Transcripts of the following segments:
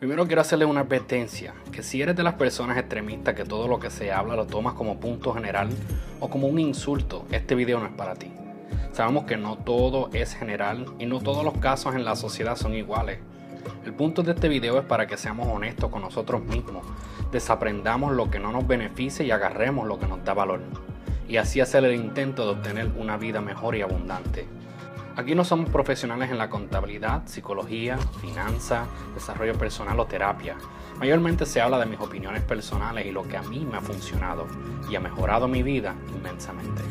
Primero quiero hacerle una advertencia, que si eres de las personas extremistas que todo lo que se habla lo tomas como punto general o como un insulto, este video no es para ti. Sabemos que no todo es general y no todos los casos en la sociedad son iguales. El punto de este video es para que seamos honestos con nosotros mismos, desaprendamos lo que no nos beneficia y agarremos lo que nos da valor, y así hacer el intento de obtener una vida mejor y abundante. Aquí no somos profesionales en la contabilidad, psicología, finanzas, desarrollo personal o terapia. Mayormente se habla de mis opiniones personales y lo que a mí me ha funcionado y ha mejorado mi vida inmensamente.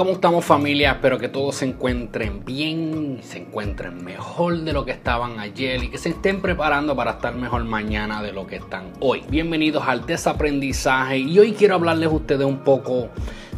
¿Cómo estamos familia? Espero que todos se encuentren bien, se encuentren mejor de lo que estaban ayer y que se estén preparando para estar mejor mañana de lo que están hoy. Bienvenidos al desaprendizaje y hoy quiero hablarles a ustedes un poco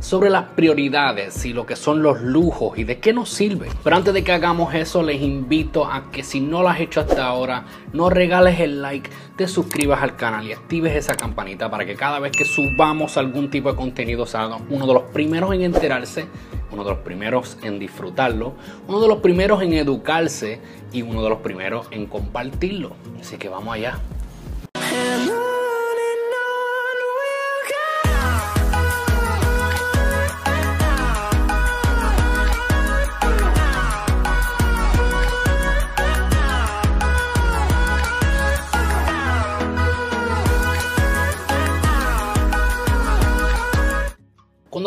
sobre las prioridades y lo que son los lujos y de qué nos sirve. Pero antes de que hagamos eso, les invito a que si no lo has hecho hasta ahora, no regales el like, te suscribas al canal y actives esa campanita para que cada vez que subamos algún tipo de contenido sea uno de los primeros en enterarse uno de los primeros en disfrutarlo, uno de los primeros en educarse y uno de los primeros en compartirlo. Así que vamos allá.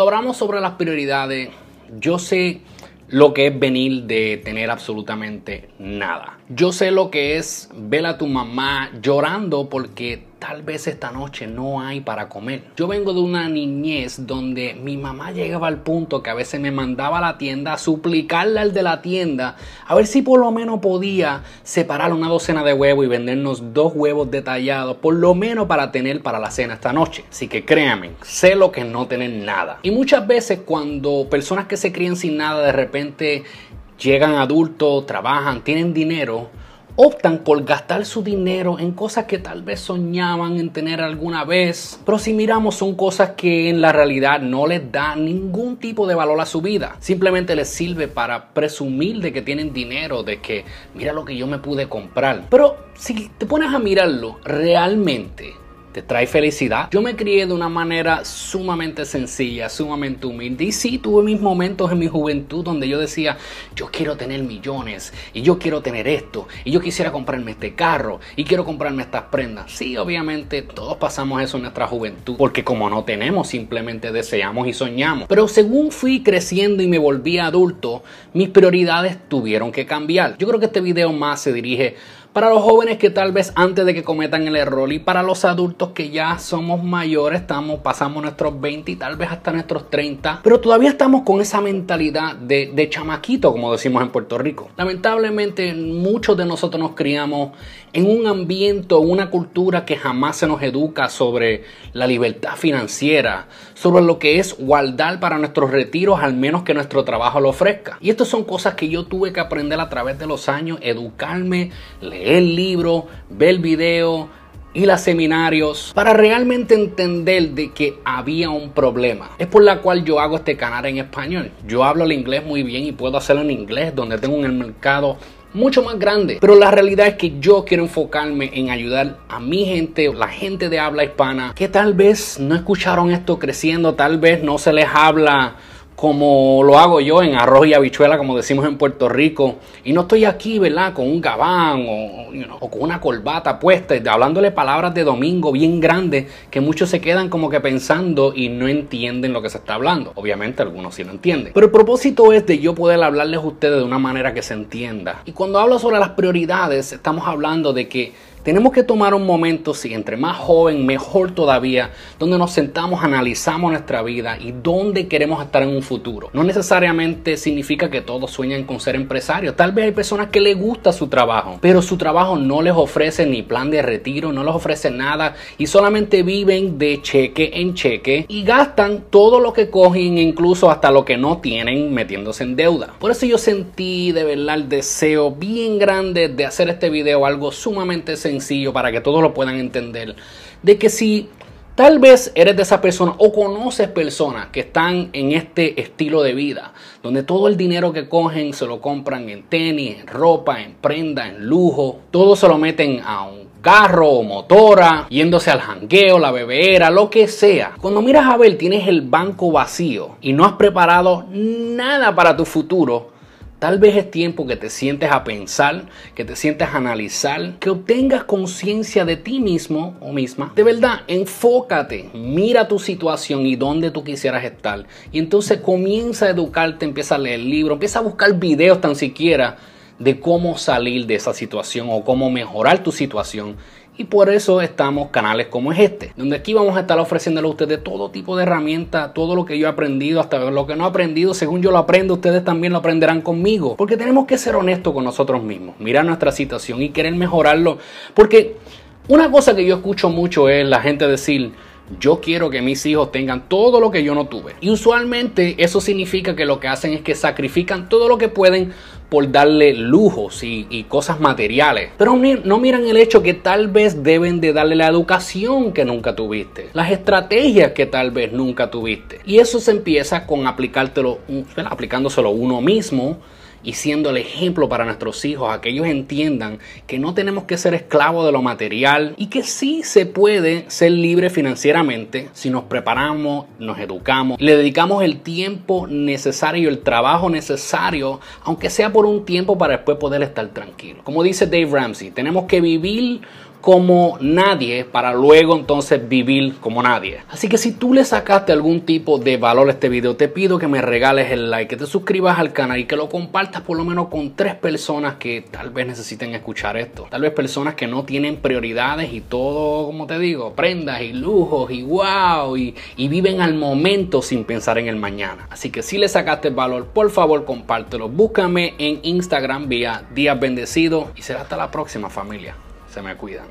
Hablamos sobre las prioridades, yo sé lo que es venir de tener absolutamente nada. Yo sé lo que es ver a tu mamá llorando porque tal vez esta noche no hay para comer. Yo vengo de una niñez donde mi mamá llegaba al punto que a veces me mandaba a la tienda a suplicarle al de la tienda a ver si por lo menos podía separar una docena de huevos y vendernos dos huevos detallados, por lo menos para tener para la cena esta noche. Así que créanme, sé lo que no tener nada. Y muchas veces cuando personas que se crían sin nada de repente llegan adultos, trabajan, tienen dinero, optan por gastar su dinero en cosas que tal vez soñaban en tener alguna vez, pero si miramos son cosas que en la realidad no les da ningún tipo de valor a su vida. Simplemente les sirve para presumir de que tienen dinero, de que mira lo que yo me pude comprar. Pero si te pones a mirarlo, realmente te trae felicidad. Yo me crié de una manera sumamente sencilla, sumamente humilde. Y sí, tuve mis momentos en mi juventud donde yo decía, yo quiero tener millones y yo quiero tener esto y yo quisiera comprarme este carro y quiero comprarme estas prendas. Sí, obviamente todos pasamos eso en nuestra juventud porque como no tenemos, simplemente deseamos y soñamos. Pero según fui creciendo y me volví adulto, mis prioridades tuvieron que cambiar. Yo creo que este video más se dirige para los jóvenes que tal vez antes de que cometan el error y para los adultos que ya somos mayores, estamos, pasamos nuestros 20 y tal vez hasta nuestros 30, pero todavía estamos con esa mentalidad de, de chamaquito, como decimos en Puerto Rico. Lamentablemente muchos de nosotros nos criamos en un ambiente una cultura que jamás se nos educa sobre la libertad financiera, sobre lo que es guardar para nuestros retiros, al menos que nuestro trabajo lo ofrezca. Y estas son cosas que yo tuve que aprender a través de los años, educarme, leer libros, ver videos, ir a seminarios para realmente entender de que había un problema. Es por la cual yo hago este canal en español. Yo hablo el inglés muy bien y puedo hacerlo en inglés donde tengo un mercado mucho más grande. Pero la realidad es que yo quiero enfocarme en ayudar a mi gente, la gente de habla hispana, que tal vez no escucharon esto creciendo, tal vez no se les habla como lo hago yo en arroz y habichuela, como decimos en Puerto Rico. Y no estoy aquí, ¿verdad? Con un gabán o, con una corbata puesta, hablándole palabras de domingo bien grandes que muchos se quedan como que pensando y no entienden lo que se está hablando. Obviamente algunos sí lo entienden. Pero el propósito es de yo poder hablarles a ustedes de una manera que se entienda. Y cuando hablo sobre las prioridades, estamos hablando de que tenemos que tomar un momento, si entre más joven, mejor todavía, donde nos sentamos, analizamos nuestra vida y dónde queremos estar en un futuro. No necesariamente significa que todos sueñan con ser empresarios. Tal vez hay personas que les gusta su trabajo, pero su trabajo no les ofrece ni plan de retiro, no les ofrece nada y solamente viven de cheque en cheque y gastan todo lo que cogen, incluso hasta lo que no tienen, metiéndose en deuda. Por eso yo sentí de verdad el deseo bien grande de hacer este video algo sumamente sencillo para que todos lo puedan entender, de que si Tal vez eres de esa persona o conoces personas que están en este estilo de vida, donde todo el dinero que cogen se lo compran en tenis, en ropa, en prenda, en lujo, todo se lo meten a un carro o motora, yéndose al jangueo, la bebera, lo que sea. Cuando miras a ver, tienes el banco vacío y no has preparado nada para tu futuro Tal vez es tiempo que te sientes a pensar, que te sientes a analizar, que obtengas conciencia de ti mismo o misma. De verdad, enfócate, mira tu situación y dónde tú quisieras estar. Y entonces comienza a educarte, empieza a leer libros, empieza a buscar videos tan siquiera de cómo salir de esa situación o cómo mejorar tu situación y por eso estamos canales como es este, donde aquí vamos a estar ofreciéndole a ustedes todo tipo de herramientas, todo lo que yo he aprendido, hasta lo que no he aprendido, según yo lo aprendo, ustedes también lo aprenderán conmigo. Porque tenemos que ser honestos con nosotros mismos, mirar nuestra situación y querer mejorarlo. Porque una cosa que yo escucho mucho es la gente decir, yo quiero que mis hijos tengan todo lo que yo no tuve. Y usualmente eso significa que lo que hacen es que sacrifican todo lo que pueden por darle lujos y, cosas materiales. Pero no miran el hecho que tal vez deben de darle la educación que nunca tuviste, las estrategias que tal vez nunca tuviste. Y eso se empieza con aplicártelo, aplicándoselo uno mismo y siendo el ejemplo para nuestros hijos, a que ellos entiendan que no tenemos que ser esclavos de lo material y que sí se puede ser libre financieramente si nos preparamos, nos educamos, le dedicamos el tiempo necesario, el trabajo necesario, aunque sea por un tiempo para después poder estar tranquilo. Como dice Dave Ramsey, tenemos que vivir como nadie para luego entonces vivir como nadie. Así que si tú le sacaste algún tipo de valor a este video, te pido que me regales el like, que te suscribas al canal y que lo compartas por lo menos con tres personas que tal vez necesiten escuchar esto. Tal vez personas que no tienen prioridades y todo, como te digo, prendas y lujos y wow y, viven al momento sin pensar en el mañana. Así que si le sacaste valor, por favor compártelo. Búscame en Instagram vía Días Bendecidos y será hasta la próxima familia se me cuidan.